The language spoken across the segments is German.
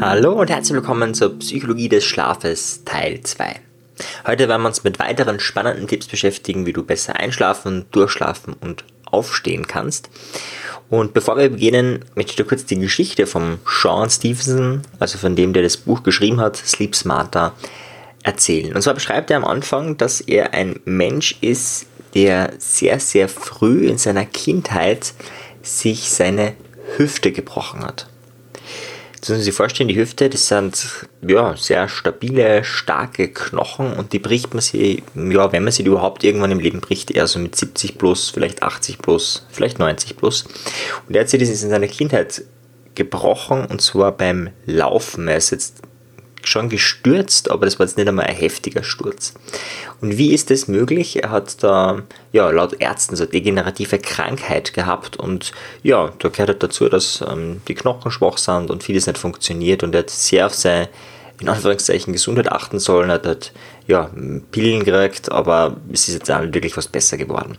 Hallo und herzlich willkommen zur Psychologie des Schlafes Teil 2. Heute werden wir uns mit weiteren spannenden Tipps beschäftigen, wie du besser einschlafen, durchschlafen und aufstehen kannst. Und bevor wir beginnen, möchte ich dir kurz die Geschichte vom Sean Stevenson, also von dem, der das Buch geschrieben hat, Sleep Smarter, erzählen. Und zwar beschreibt er am Anfang, dass er ein Mensch ist, der sehr, sehr früh in seiner Kindheit sich seine Hüfte gebrochen hat. Jetzt müssen Sie sich vorstellen, die Hüfte, das sind ja, sehr stabile, starke Knochen und die bricht man sie, ja, wenn man sie überhaupt irgendwann im Leben bricht, eher so mit 70 plus, vielleicht 80 plus, vielleicht 90 plus. Und er hat sich das in seiner Kindheit gebrochen und zwar beim Laufen. Er ist jetzt schon gestürzt, aber das war jetzt nicht einmal ein heftiger Sturz. Und wie ist das möglich? Er hat da, ja, laut Ärzten so eine degenerative Krankheit gehabt und ja, da gehört halt dazu, dass ähm, die Knochen schwach sind und vieles nicht funktioniert und er hat sehr auf seine, in Anführungszeichen, Gesundheit achten sollen, hat halt, ja, Pillen gekriegt, aber es ist jetzt auch wirklich was besser geworden.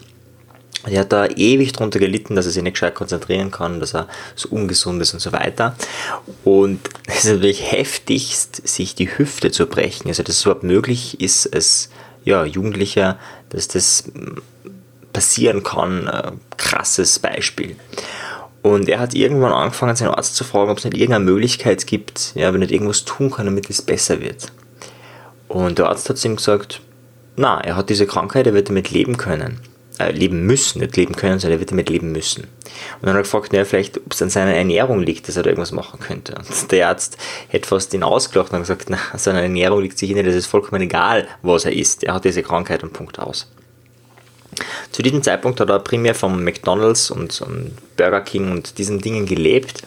Er hat da ewig drunter gelitten, dass er sich nicht gescheit konzentrieren kann, dass er so ungesund ist und so weiter. Und es ist natürlich heftigst, sich die Hüfte zu brechen. Also, dass es überhaupt möglich ist, als ja, Jugendlicher, dass das passieren kann. Äh, krasses Beispiel. Und er hat irgendwann angefangen, seinen Arzt zu fragen, ob es nicht irgendeine Möglichkeit gibt, ja, wenn er irgendwas tun kann, damit es besser wird. Und der Arzt hat zu ihm gesagt, na, er hat diese Krankheit, er wird damit leben können äh, leben müssen, nicht leben können, sondern er wird damit leben müssen. Und dann hat er gefragt, naja, vielleicht, ob es an seiner Ernährung liegt, dass er da irgendwas machen könnte. Und der Arzt hätte fast ihn ausgelacht und gesagt, na, an seiner Ernährung liegt sicher nicht, es ist vollkommen egal, was er isst. Er hat diese Krankheit und Punkt aus. Zu diesem Zeitpunkt hat er primär vom McDonalds und, und Burger King und diesen Dingen gelebt.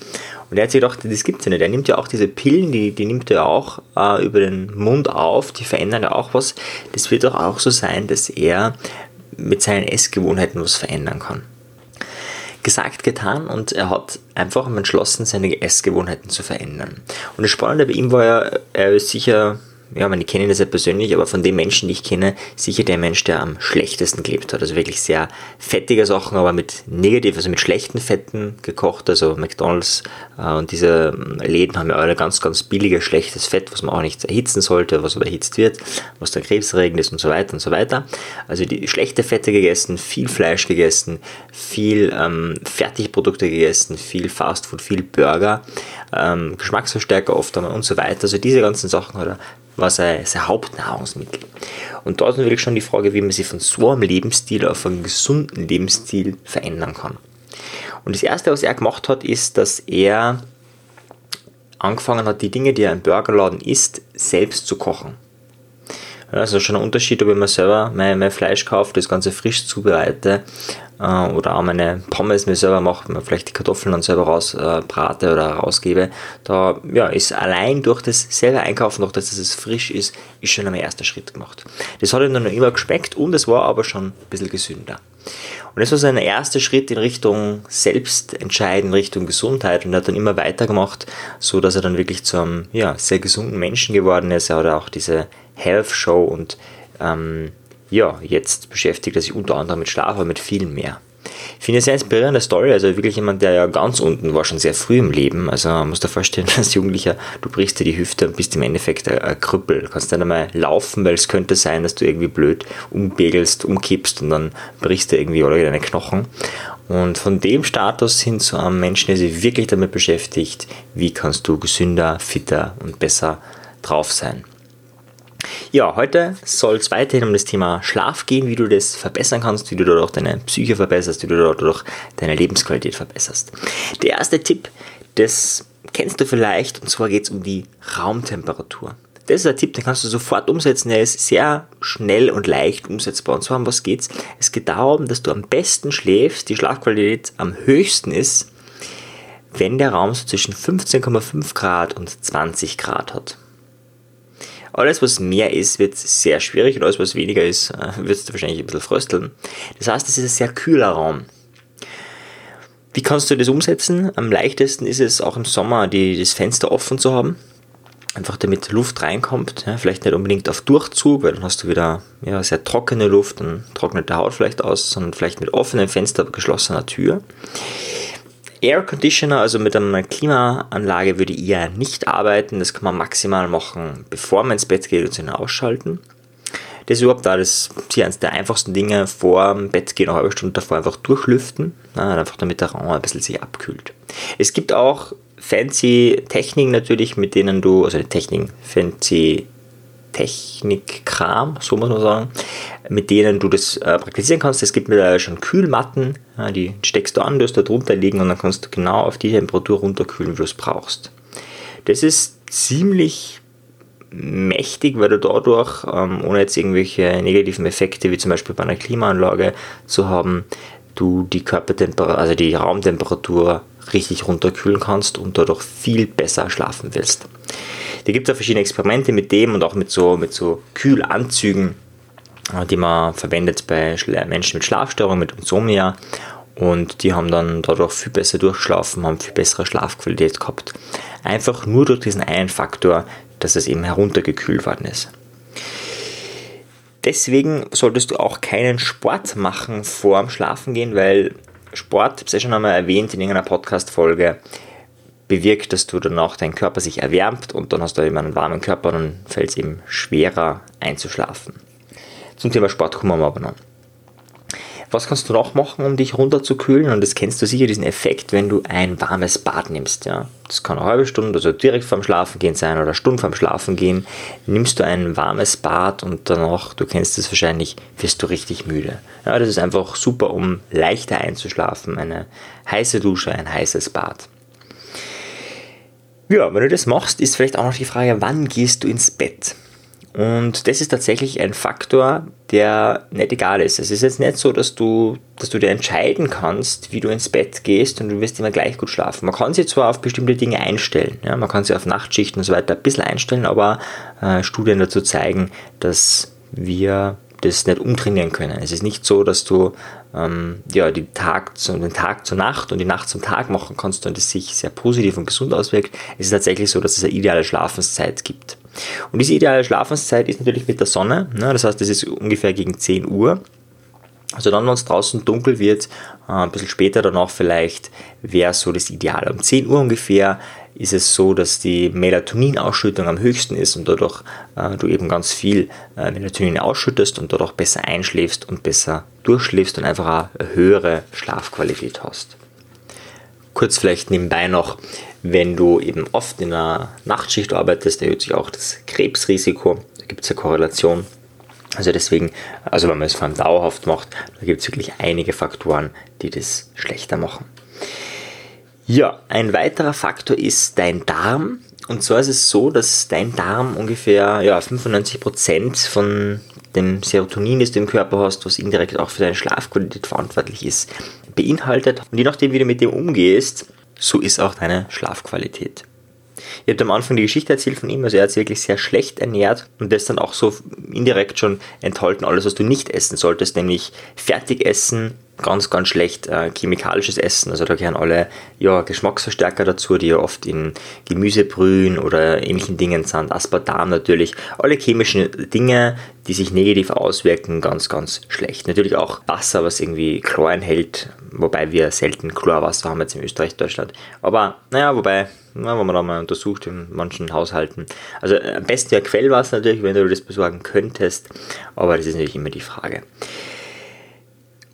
Und er hat sich gedacht, das gibt es ja nicht. Er nimmt ja auch diese Pillen, die, die nimmt er auch äh, über den Mund auf, die verändern ja auch was. Das wird doch auch so sein, dass er mit seinen Essgewohnheiten was verändern kann. Gesagt, getan und er hat einfach entschlossen, seine Essgewohnheiten zu verändern. Und das Spannende bei ihm war ja, er ist sicher ja, man, ich kenne das ja persönlich, aber von den Menschen, die ich kenne, sicher der Mensch, der am schlechtesten gelebt hat. Also wirklich sehr fettige Sachen, aber mit negativ, also mit schlechten Fetten gekocht. Also McDonalds äh, und diese Läden haben ja alle ganz, ganz billiges, schlechtes Fett, was man auch nicht erhitzen sollte, was aber erhitzt wird, was der krebserregend ist und so weiter und so weiter. Also die schlechte Fette gegessen, viel Fleisch gegessen, viel ähm, Fertigprodukte gegessen, viel Fastfood, viel Burger, ähm, Geschmacksverstärker oft einmal und so weiter. Also diese ganzen Sachen hat er war sein, sein Hauptnahrungsmittel. Und da ist natürlich schon die Frage, wie man sich von so einem Lebensstil auf einen gesunden Lebensstil verändern kann. Und das Erste, was er gemacht hat, ist, dass er angefangen hat, die Dinge, die er im Burgerladen isst, selbst zu kochen. Also schon ein Unterschied, ob ich mir selber mein, mein Fleisch kaufe, das Ganze frisch zubereite äh, oder auch meine Pommes mir selber mache, vielleicht die Kartoffeln dann selber rausbrate äh, oder rausgebe. Da ja, ist allein durch das selber Einkaufen, durch das, dass es frisch ist, ist schon einmal erster Schritt gemacht. Das hat ihm dann noch immer geschmeckt und es war aber schon ein bisschen gesünder. Und das war sein erster Schritt in Richtung Selbstentscheiden, Richtung Gesundheit und er hat dann immer weitergemacht, so dass er dann wirklich zu einem ja, sehr gesunden Menschen geworden ist. Er hat auch diese Health Show und ähm, ja, jetzt beschäftigt er sich unter anderem mit Schlaf, aber mit viel mehr. Ich finde es eine sehr inspirierende Story, also wirklich jemand, der ja ganz unten war, schon sehr früh im Leben. Also man muss dir vorstellen, als Jugendlicher, du brichst dir die Hüfte und bist im Endeffekt ein, ein Krüppel. Du kannst dann einmal laufen, weil es könnte sein, dass du irgendwie blöd umbegelst, umkippst und dann brichst du irgendwie alle deine Knochen. Und von dem Status hin zu einem Menschen, der sich wirklich damit beschäftigt, wie kannst du gesünder, fitter und besser drauf sein. Ja, heute soll es weiterhin um das Thema Schlaf gehen, wie du das verbessern kannst, wie du dadurch deine Psyche verbesserst, wie du dadurch deine Lebensqualität verbesserst. Der erste Tipp, das kennst du vielleicht, und zwar geht es um die Raumtemperatur. Das ist ein Tipp, den kannst du sofort umsetzen. Der ist sehr schnell und leicht umsetzbar. Und zwar um was geht's? Es geht darum, dass du am besten schläfst, die Schlafqualität am höchsten ist, wenn der Raum so zwischen 15,5 Grad und 20 Grad hat. Alles, was mehr ist, wird sehr schwierig und alles, was weniger ist, äh, wird es wahrscheinlich ein bisschen frösteln. Das heißt, es ist ein sehr kühler Raum. Wie kannst du das umsetzen? Am leichtesten ist es auch im Sommer, die, das Fenster offen zu haben. Einfach damit Luft reinkommt. Ja, vielleicht nicht unbedingt auf Durchzug, weil dann hast du wieder ja, sehr trockene Luft, dann trocknet der Haut vielleicht aus, sondern vielleicht mit offenem Fenster, geschlossener Tür. Air Conditioner, also mit einer Klimaanlage, würde ich eher nicht arbeiten. Das kann man maximal machen, bevor man ins Bett geht und sich ausschalten. Das ist überhaupt das ist eines der einfachsten Dinge vor dem Bett gehen, eine halbe Stunde davor einfach durchlüften, einfach damit der Raum ein bisschen sich abkühlt. Es gibt auch fancy Techniken natürlich, mit denen du, also Techniken, fancy Technikkram, so muss man sagen, mit denen du das äh, praktizieren kannst. Es gibt mittlerweile schon Kühlmatten, ja, die steckst du an, du da drunter liegen und dann kannst du genau auf die Temperatur runterkühlen, wie du es brauchst. Das ist ziemlich mächtig, weil du dadurch, ähm, ohne jetzt irgendwelche negativen Effekte wie zum Beispiel bei einer Klimaanlage zu haben, du die Körpertemperatur, also die Raumtemperatur richtig runterkühlen kannst und dadurch viel besser schlafen willst. Da gibt es auch verschiedene Experimente mit dem und auch mit so, mit so Kühlanzügen, äh, die man verwendet bei Menschen mit Schlafstörungen, mit Insomnia. Und die haben dann dadurch viel besser durchschlafen, haben viel bessere Schlafqualität gehabt. Einfach nur durch diesen einen Faktor, dass es eben heruntergekühlt worden ist. Deswegen solltest du auch keinen Sport machen vor dem Schlafengehen, weil Sport, ich habe es ja schon einmal erwähnt in irgendeiner Podcast-Folge, bewirkt, dass du danach dein Körper sich erwärmt und dann hast du eben einen warmen Körper und dann fällt es eben schwerer einzuschlafen. Zum Thema Sport kommen wir aber noch. Was kannst du noch machen, um dich runterzukühlen? Und das kennst du sicher, diesen Effekt, wenn du ein warmes Bad nimmst. Ja? Das kann eine halbe Stunde, also direkt vorm Schlafengehen sein oder eine Stunde vorm Schlafengehen. Nimmst du ein warmes Bad und danach, du kennst es wahrscheinlich, wirst du richtig müde. Ja, das ist einfach super, um leichter einzuschlafen. Eine heiße Dusche, ein heißes Bad. Ja, wenn du das machst, ist vielleicht auch noch die Frage, wann gehst du ins Bett? Und das ist tatsächlich ein Faktor, der nicht egal ist. Es ist jetzt nicht so, dass du, dass du dir entscheiden kannst, wie du ins Bett gehst und du wirst immer gleich gut schlafen. Man kann sich zwar auf bestimmte Dinge einstellen, ja, man kann sich auf Nachtschichten und so weiter ein bisschen einstellen, aber äh, Studien dazu zeigen, dass wir das nicht umtrainieren können. Es ist nicht so, dass du ähm, ja, die Tag zu, den Tag zur Nacht und die Nacht zum Tag machen kannst und es sich sehr positiv und gesund auswirkt. Es ist tatsächlich so, dass es eine ideale Schlafenszeit gibt. Und diese ideale Schlafenszeit ist natürlich mit der Sonne. Ne? Das heißt, es ist ungefähr gegen 10 Uhr. Also dann, wenn es draußen dunkel wird, äh, ein bisschen später danach vielleicht, wäre so das Ideal. Um 10 Uhr ungefähr ist es so, dass die Melatoninausschüttung am höchsten ist und dadurch äh, du eben ganz viel äh, Melatonin ausschüttest und dadurch besser einschläfst und besser durchschläfst und einfach eine höhere Schlafqualität hast. Kurz vielleicht nebenbei noch, wenn du eben oft in einer Nachtschicht arbeitest, erhöht sich auch das Krebsrisiko. Da gibt es eine Korrelation. Also deswegen, also wenn man es vor allem dauerhaft macht, da gibt es wirklich einige Faktoren, die das schlechter machen. Ja, ein weiterer Faktor ist dein Darm. Und zwar ist es so, dass dein Darm ungefähr ja, 95% von dem Serotonin, das du im Körper hast, was indirekt auch für deine Schlafqualität verantwortlich ist, beinhaltet. Und je nachdem, wie du mit dem umgehst, so ist auch deine Schlafqualität. Ihr habt am Anfang die Geschichte erzählt von ihm, also er hat sich wirklich sehr schlecht ernährt und das dann auch so indirekt schon enthalten, alles, was du nicht essen solltest, nämlich Fertigessen, ganz, ganz schlecht äh, chemikalisches Essen. Also da gehören alle ja, Geschmacksverstärker dazu, die ja oft in Gemüsebrühen oder ähnlichen Dingen sind. Aspartam natürlich. Alle chemischen Dinge, die sich negativ auswirken, ganz, ganz schlecht. Natürlich auch Wasser, was irgendwie Chlor enthält, wobei wir selten Chlorwasser haben jetzt in Österreich, Deutschland. Aber naja, wobei, na, wenn man da mal untersucht in manchen Haushalten. Also äh, am besten ja Quellwasser natürlich, wenn du das besorgen könntest, aber das ist natürlich immer die Frage.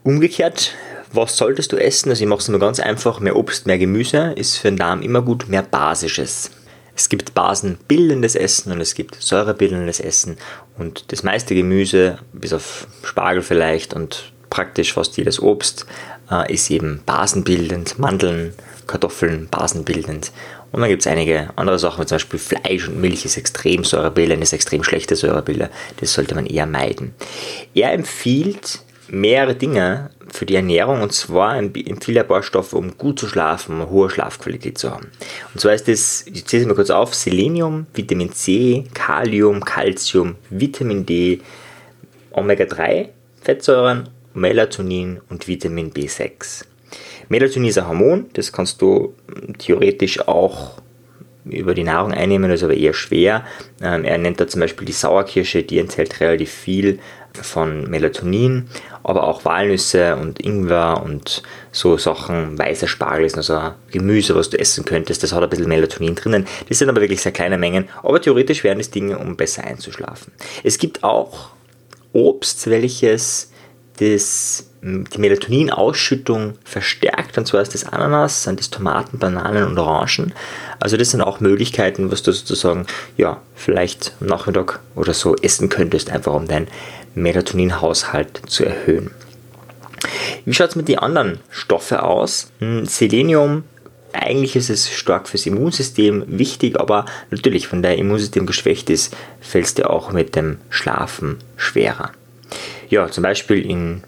Umgekehrt, was solltest du essen? Also ich mache es nur ganz einfach, mehr Obst, mehr Gemüse ist für den Darm immer gut, mehr Basisches. Es gibt basenbildendes Essen und es gibt säurebildendes Essen und das meiste Gemüse, bis auf Spargel vielleicht und praktisch fast jedes Obst, äh, ist eben basenbildend. Mandeln, Kartoffeln, basenbildend. Und dann gibt es einige andere Sachen, wie zum Beispiel Fleisch und Milch ist extrem säurebildend, ist extrem schlechte Säurebilder. Das sollte man eher meiden. Er empfiehlt mehrere Dinge für die Ernährung und zwar empfiehlt er Baustoffe, um gut zu schlafen, um eine hohe Schlafqualität zu haben. Und zwar ist das, ich zähle es mal kurz auf, Selenium, Vitamin C, Kalium, Calcium, Vitamin D, Omega-3, Fettsäuren, Melatonin und Vitamin B6. Melatonin ist ein Hormon, das kannst du theoretisch auch über die Nahrung einnehmen, das ist aber eher schwer. Ähm, er nennt da zum Beispiel die Sauerkirsche, die enthält relativ viel von Melatonin, aber auch Walnüsse und Ingwer und so Sachen, weißer Spargel ist also Gemüse, was du essen könntest, das hat ein bisschen Melatonin drinnen. Das sind aber wirklich sehr kleine Mengen, aber theoretisch wären es Dinge, um besser einzuschlafen. Es gibt auch Obst, welches das, die Melatoninausschüttung verstärkt, und zwar ist das Ananas, sind das Tomaten, Bananen und Orangen. Also das sind auch Möglichkeiten, was du sozusagen, ja, vielleicht am Nachmittag oder so essen könntest, einfach um deinen Melatoninhaushalt zu erhöhen. Wie schaut es mit den anderen Stoffen aus? Hm, Selenium eigentlich ist es stark fürs Immunsystem wichtig, aber natürlich, wenn dein Immunsystem geschwächt ist, fällt es dir auch mit dem Schlafen schwerer. Ja, zum Beispiel in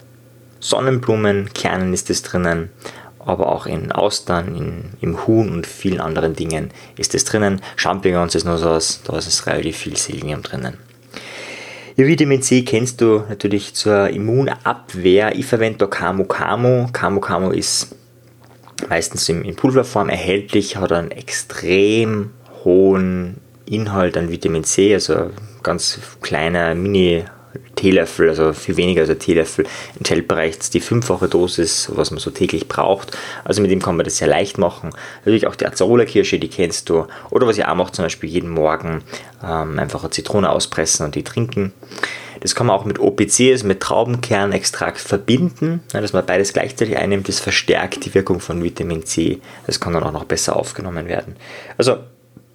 Sonnenblumenkernen ist es drinnen, aber auch in Austern, in, im Huhn und vielen anderen Dingen ist es drinnen. Champignons ist nur so was, da ist es relativ viel Selenium drinnen. Ja, Vitamin C kennst du natürlich zur Immunabwehr. Ich verwende da Camu Camu. Camu Camu ist meistens in, in Pulverform erhältlich, hat einen extrem hohen Inhalt an Vitamin C, also ganz kleiner Mini Teelöffel, also viel weniger als ein Teelöffel, enthält bereits die fünffache Dosis, was man so täglich braucht. Also mit dem kann man das sehr leicht machen. Natürlich auch die Azarola-Kirsche, die kennst du. Oder was ich auch mache, zum Beispiel jeden Morgen ähm, einfach eine Zitrone auspressen und die trinken. Das kann man auch mit OPC, also mit Traubenkernextrakt verbinden, dass man beides gleichzeitig einnimmt. Das verstärkt die Wirkung von Vitamin C. Das kann dann auch noch besser aufgenommen werden. Also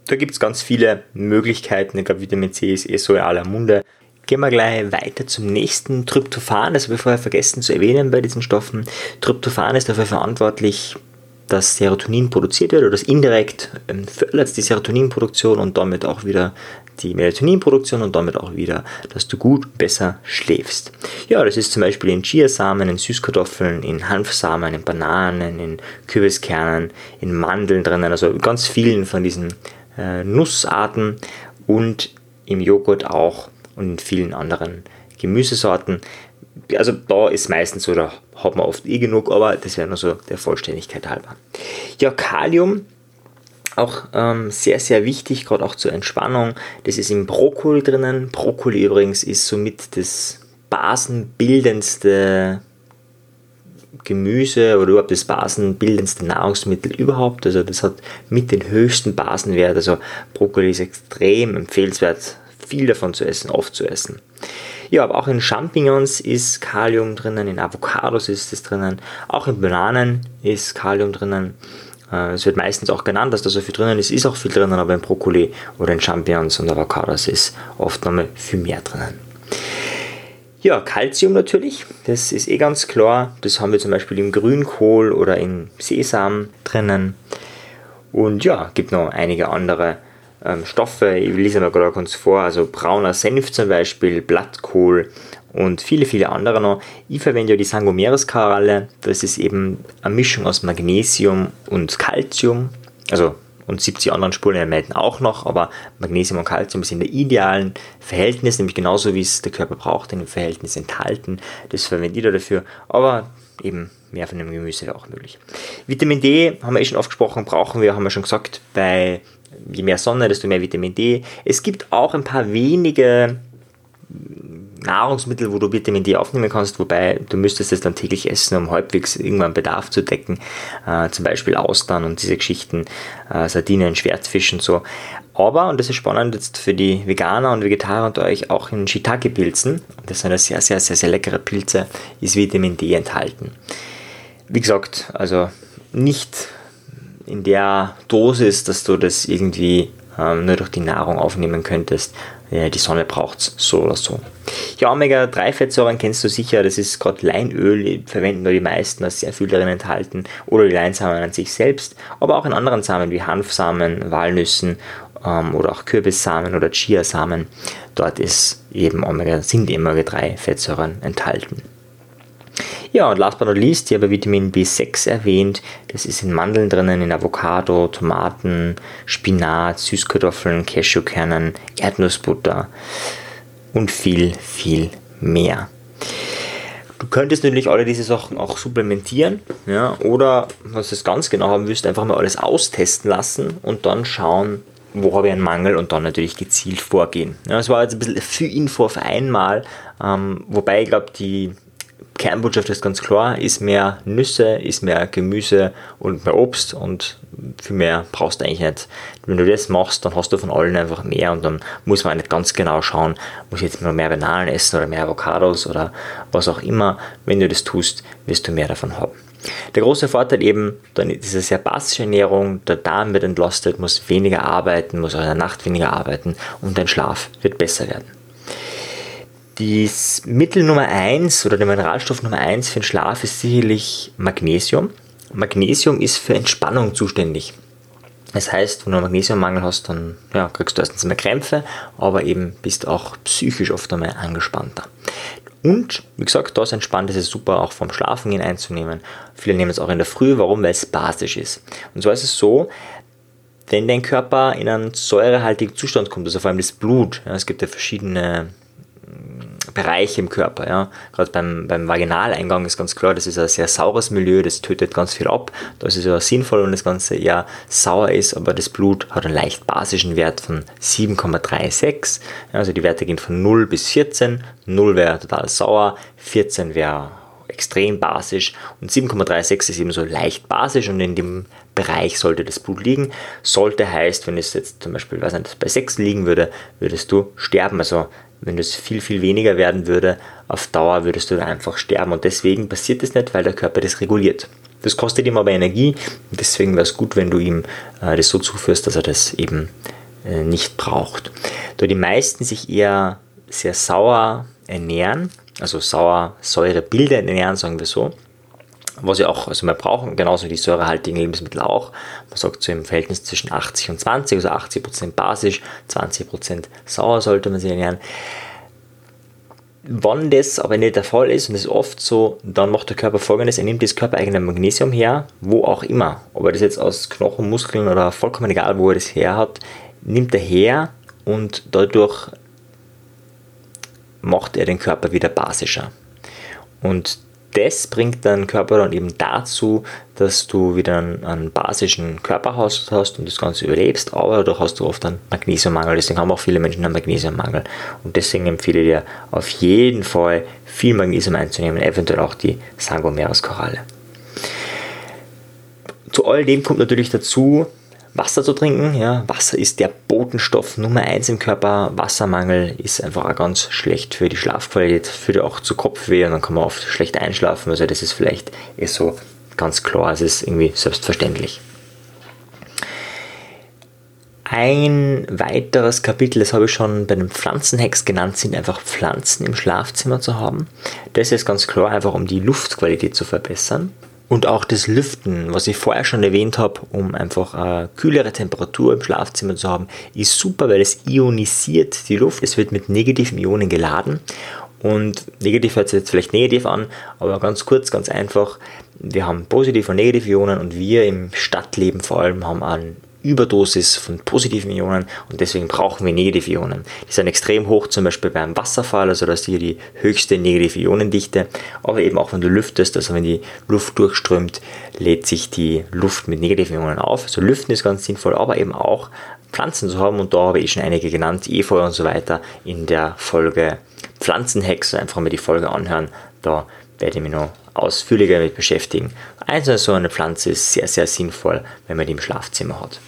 da gibt es ganz viele Möglichkeiten. Ich glaube, Vitamin C ist eh so in aller Munde. Gehen wir gleich weiter zum nächsten Tryptophan. Das habe ich vorher vergessen zu erwähnen bei diesen Stoffen. Tryptophan ist dafür verantwortlich, dass Serotonin produziert wird oder das indirekt ähm, fördert die Serotoninproduktion und damit auch wieder die Melatoninproduktion und damit auch wieder, dass du gut besser schläfst. Ja, das ist zum Beispiel in Chiasamen, in Süßkartoffeln, in Hanfsamen, in Bananen, in Kürbiskernen, in Mandeln drinnen, also ganz vielen von diesen äh, Nussarten und im Joghurt auch und in vielen anderen Gemüsesorten. Also da ist meistens so, da hat man oft eh genug, aber das wäre nur so der Vollständigkeit halber. Ja, Kalium auch ähm, sehr, sehr wichtig, gerade auch zur Entspannung. Das ist im Brokkoli drinnen. Brokkoli übrigens ist somit das basenbildendste Gemüse oder überhaupt das basenbildendste Nahrungsmittel überhaupt. Also das hat mit den höchsten Basenwert. Also Brokkoli ist extrem empfehlenswert, viel davon zu essen, oft zu essen. Ja, aber auch in Champignons ist Kalium drinnen, in Avocados ist es drinnen, auch in Bananen ist Kalium drinnen. Äh, es wird meistens auch genannt, dass da so viel drinnen ist, ist auch viel drinnen, aber in Brokkoli oder in Champignons und Avocados ist oft nochmal viel mehr drinnen. Ja, Calcium natürlich, das ist eh ganz klar. Das haben wir zum Beispiel im Grünkohl oder in Sesam drinnen. Und ja, gibt noch einige andere ähm, Stoffe. Ich lese mal gerade kurz vor. Also brauner Senf zum Beispiel, Blattkohl und viele, viele andere noch. Ich verwende ja die Sangomeres-Karalle. Das ist eben eine Mischung aus Magnesium und Calcium. Also und 70 anderen Spurenelementen auch noch, aber Magnesium und Calcium sind in der idealen Verhältnis, nämlich genauso wie es der Körper braucht, in dem Verhältnis enthalten. Das verwende ich da dafür, aber eben mehr von dem Gemüse wäre auch möglich. Vitamin D haben wir eh schon oft gesprochen, brauchen wir, haben wir schon gesagt, bei je mehr Sonne, desto mehr Vitamin D. Es gibt auch ein paar wenige Nahrungsmittel, wo du Vitamin D aufnehmen kannst, wobei du müsstest es dann täglich essen, um halbwegs irgendwann Bedarf zu decken. Äh, zum Beispiel Austern und diese Geschichten, äh, Sardinen, Schwertfisch und so. Aber, und das ist spannend jetzt für die Veganer und Vegetarier unter euch, auch in Shiitake-Pilzen, das sind sehr, sehr, sehr, sehr leckere Pilze, ist Vitamin D enthalten. Wie gesagt, also nicht in der Dosis, dass du das irgendwie ähm, nur durch die Nahrung aufnehmen könntest. Ja, die Sonne braucht es so oder so. Ja, Omega-3-Fettsäuren kennst du sicher, das ist gerade Leinöl, verwenden nur die meisten, da ist sehr viel darin enthalten, oder die Leinsamen an sich selbst, aber auch in anderen Samen wie Hanfsamen, Walnüssen ähm, oder auch Kürbissamen oder Chiasamen. Dort ist eben Omega, sind Omega-3-Fettsäuren enthalten. Ja, und last but not least, hier habe Vitamin B6 erwähnt. Das ist in Mandeln drinnen, in Avocado, Tomaten, Spinat, Süßkartoffeln, Cashewkernen, Erdnussbutter und viel, viel mehr. Du könntest natürlich alle diese Sachen auch supplementieren, ja, oder was du es ganz genau haben willst, einfach mal alles austesten lassen und dann schauen, wo habe ich einen Mangel und dann natürlich gezielt vorgehen. Ja, das war jetzt ein bisschen viel Info auf einmal, ähm, wobei ich glaube, die Kernbotschaft ist ganz klar, ist mehr Nüsse, ist mehr Gemüse und mehr Obst und viel mehr brauchst du eigentlich nicht. Wenn du das machst, dann hast du von allen einfach mehr und dann muss man nicht ganz genau schauen, muss ich jetzt nur mehr Bananen essen oder mehr Avocados oder was auch immer. Wenn du das tust, wirst du mehr davon haben. Der große Vorteil eben, dann diese sehr basische Ernährung, der Darm wird entlastet, muss weniger arbeiten, muss auch in der Nacht weniger arbeiten und dein Schlaf wird besser werden. Das Mittel Nummer 1 oder der Mineralstoff Nummer 1 für den Schlaf ist sicherlich Magnesium. Magnesium ist für Entspannung zuständig. Das heißt, wenn du einen Magnesiummangel hast, dann ja, kriegst du erstens mehr Krämpfe, aber eben bist auch psychisch oft einmal angespannter. Und wie gesagt, das entspannt ist es super, auch vom Schlafen gehen einzunehmen. Viele nehmen es auch in der Früh. Warum? Weil es basisch ist. Und zwar ist es so, wenn dein Körper in einen säurehaltigen Zustand kommt, also vor allem das Blut, ja, es gibt ja verschiedene Bereiche im Körper. Ja. Gerade beim, beim Vaginaleingang ist ganz klar, das ist ein sehr saures Milieu, das tötet ganz viel ab. Da ist es ja sinnvoll, wenn das Ganze eher sauer ist, aber das Blut hat einen leicht basischen Wert von 7,36. Ja, also die Werte gehen von 0 bis 14. 0 wäre total sauer, 14 wäre extrem basisch und 7,36 ist eben so leicht basisch und in dem Bereich sollte das Blut liegen. Sollte heißt, wenn es jetzt zum Beispiel weiß nicht, bei 6 liegen würde, würdest du sterben. Also wenn es viel, viel weniger werden würde, auf Dauer würdest du einfach sterben. Und deswegen passiert das nicht, weil der Körper das reguliert. Das kostet ihm aber Energie. Deswegen wäre es gut, wenn du ihm äh, das so zuführst, dass er das eben äh, nicht braucht. Da die meisten sich eher sehr sauer ernähren, also sauer, Säurebilder ernähren, sagen wir so, was wir auch, also wir brauchen genauso die säurehaltigen Lebensmittel auch. Man sagt so im Verhältnis zwischen 80 und 20, also 80% basisch, 20% sauer sollte man sich ernähren. Wenn das aber nicht der Fall ist, und das ist oft so, dann macht der Körper folgendes, er nimmt das körpereigene Magnesium her, wo auch immer, ob er das jetzt aus Knochen, Muskeln oder vollkommen egal, wo er das her hat, nimmt er her und dadurch macht er den Körper wieder basischer. Und das bringt deinen Körper dann eben dazu, dass du wieder einen, einen basischen Körperhaushalt hast und das Ganze überlebst, aber dadurch hast du oft einen Magnesiummangel. Deswegen haben auch viele Menschen einen Magnesiummangel. Und deswegen empfehle ich dir auf jeden Fall viel Magnesium einzunehmen, eventuell auch die Sangomeras-Koralle. Zu all dem kommt natürlich dazu, Wasser zu trinken. Ja, Wasser ist der Botenstoff Nummer 1 im Körper. Wassermangel ist einfach auch ganz schlecht für die Schlafqualität, führt auch zu Kopfweh und dann kann man oft schlecht einschlafen. Also das ist vielleicht eh so ganz klar, es ist irgendwie selbstverständlich. Ein weiteres Kapitel, das habe ich schon bei den Pflanzenhacks genannt, sind einfach Pflanzen im Schlafzimmer zu haben. Das ist ganz klar einfach, um die Luftqualität zu verbessern. Und auch das Lüften, was ich vorher schon erwähnt habe, um einfach eine kühlere Temperatur im Schlafzimmer zu haben, ist super, weil es ionisiert die Luft. Es wird mit negativen Ionen geladen. Und negativ hört sich jetzt vielleicht negativ an, aber ganz kurz, ganz einfach. Wir haben positive und negative Ionen und wir im Stadtleben vor allem haben einen Überdosis von positiven Ionen und deswegen brauchen wir negative Ionen. Die sind extrem hoch, zum Beispiel beim Wasserfall, also das ist hier die höchste negative Ionendichte, aber eben auch wenn du lüftest, also wenn die Luft durchströmt, lädt sich die Luft mit negativen Ionen auf. Also Lüften ist ganz sinnvoll, aber eben auch Pflanzen zu haben und da habe ich schon einige genannt, Efeu und so weiter in der Folge Pflanzenhex, einfach mal die Folge anhören, da werde ich mich noch ausführlicher damit beschäftigen. Also so eine Pflanze ist sehr, sehr sinnvoll, wenn man die im Schlafzimmer hat.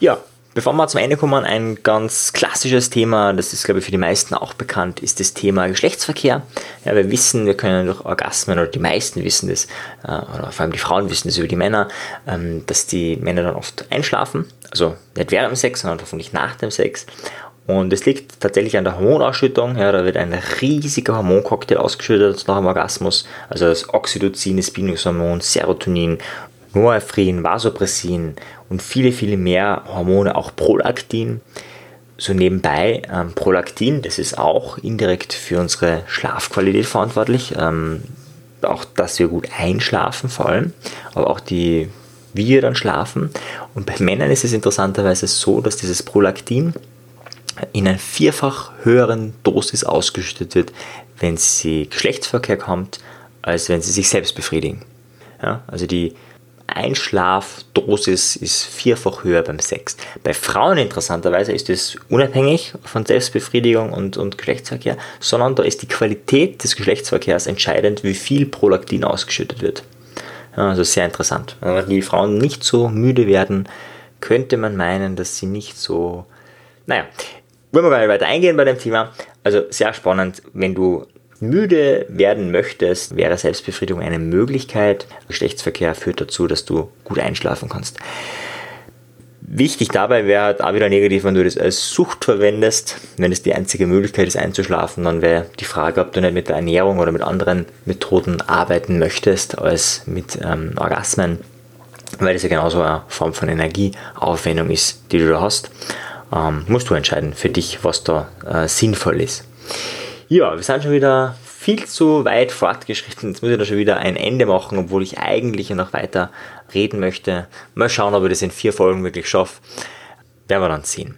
Ja, bevor wir zum Ende kommen, ein ganz klassisches Thema, das ist glaube ich für die meisten auch bekannt, ist das Thema Geschlechtsverkehr. Ja, wir wissen, wir können durch Orgasmen, oder die meisten wissen das, äh, oder vor allem die Frauen wissen das über die Männer, ähm, dass die Männer dann oft einschlafen. Also nicht während dem Sex, sondern hoffentlich nach dem Sex. Und es liegt tatsächlich an der Hormonausschüttung. Ja, da wird ein riesiger Hormoncocktail ausgeschüttet nach dem Orgasmus. Also das Oxytocin, das Bindungshormon, Serotonin, Norepinephrine, Vasopressin und viele, viele mehr Hormone, auch Prolaktin. So nebenbei, ähm, Prolaktin, das ist auch indirekt für unsere Schlafqualität verantwortlich. Ähm, auch, dass wir gut einschlafen vor allem, aber auch die, wie wir dann schlafen. Und bei Männern ist es interessanterweise so, dass dieses Prolaktin in einer vierfach höheren Dosis ausgeschüttet wird, wenn sie Geschlechtsverkehr kommt, als wenn sie sich selbst befriedigen. Ja, also die Einschlafdosis ist vierfach höher beim Sex. Bei Frauen interessanterweise ist es unabhängig von Selbstbefriedigung und, und Geschlechtsverkehr, sondern da ist die Qualität des Geschlechtsverkehrs entscheidend, wie viel Prolaktin ausgeschüttet wird. Also sehr interessant. Wenn die Frauen nicht so müde werden, könnte man meinen, dass sie nicht so. Naja, wollen wir mal weiter eingehen bei dem Thema. Also sehr spannend, wenn du müde werden möchtest, wäre Selbstbefriedigung eine Möglichkeit. Geschlechtsverkehr führt dazu, dass du gut einschlafen kannst. Wichtig dabei wäre halt auch wieder negativ, wenn du das als Sucht verwendest. Wenn es die einzige Möglichkeit ist einzuschlafen, dann wäre die Frage, ob du nicht mit der Ernährung oder mit anderen Methoden arbeiten möchtest als mit ähm, Orgasmen, weil das ja genauso eine Form von Energieaufwendung ist, die du da hast. Ähm, musst du entscheiden für dich, was da äh, sinnvoll ist. Ja, wir sind schon wieder viel zu weit fortgeschritten. Jetzt muss ich da schon wieder ein Ende machen, obwohl ich eigentlich noch weiter reden möchte. Mal schauen, ob ich das in vier Folgen wirklich schaffe. Werden wir dann sehen.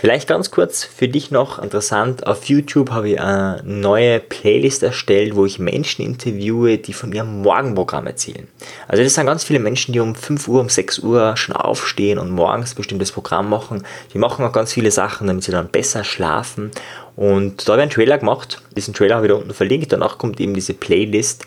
Vielleicht ganz kurz für dich noch interessant, auf YouTube habe ich eine neue Playlist erstellt, wo ich Menschen interviewe, die von ihrem Morgenprogramm erzählen. Also das sind ganz viele Menschen, die um 5 Uhr, um 6 Uhr schon aufstehen und morgens bestimmtes Programm machen. Die machen auch ganz viele Sachen, damit sie dann besser schlafen. Und da habe ich einen Trailer gemacht. Diesen Trailer habe ich da unten verlinkt. Danach kommt eben diese Playlist.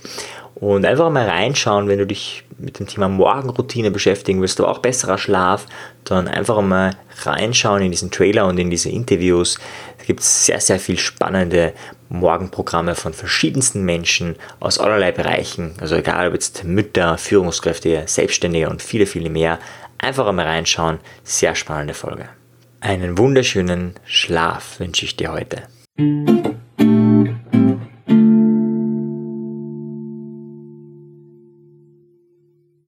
Und einfach mal reinschauen, wenn du dich mit dem Thema Morgenroutine beschäftigen willst, aber auch besserer Schlaf, dann einfach mal reinschauen in diesen Trailer und in diese Interviews. Da gibt es sehr, sehr viel spannende Morgenprogramme von verschiedensten Menschen aus allerlei Bereichen. Also egal ob jetzt Mütter, Führungskräfte, Selbstständige und viele, viele mehr. Einfach einmal reinschauen. Sehr spannende Folge. Einen wunderschönen Schlaf wünsche ich dir heute.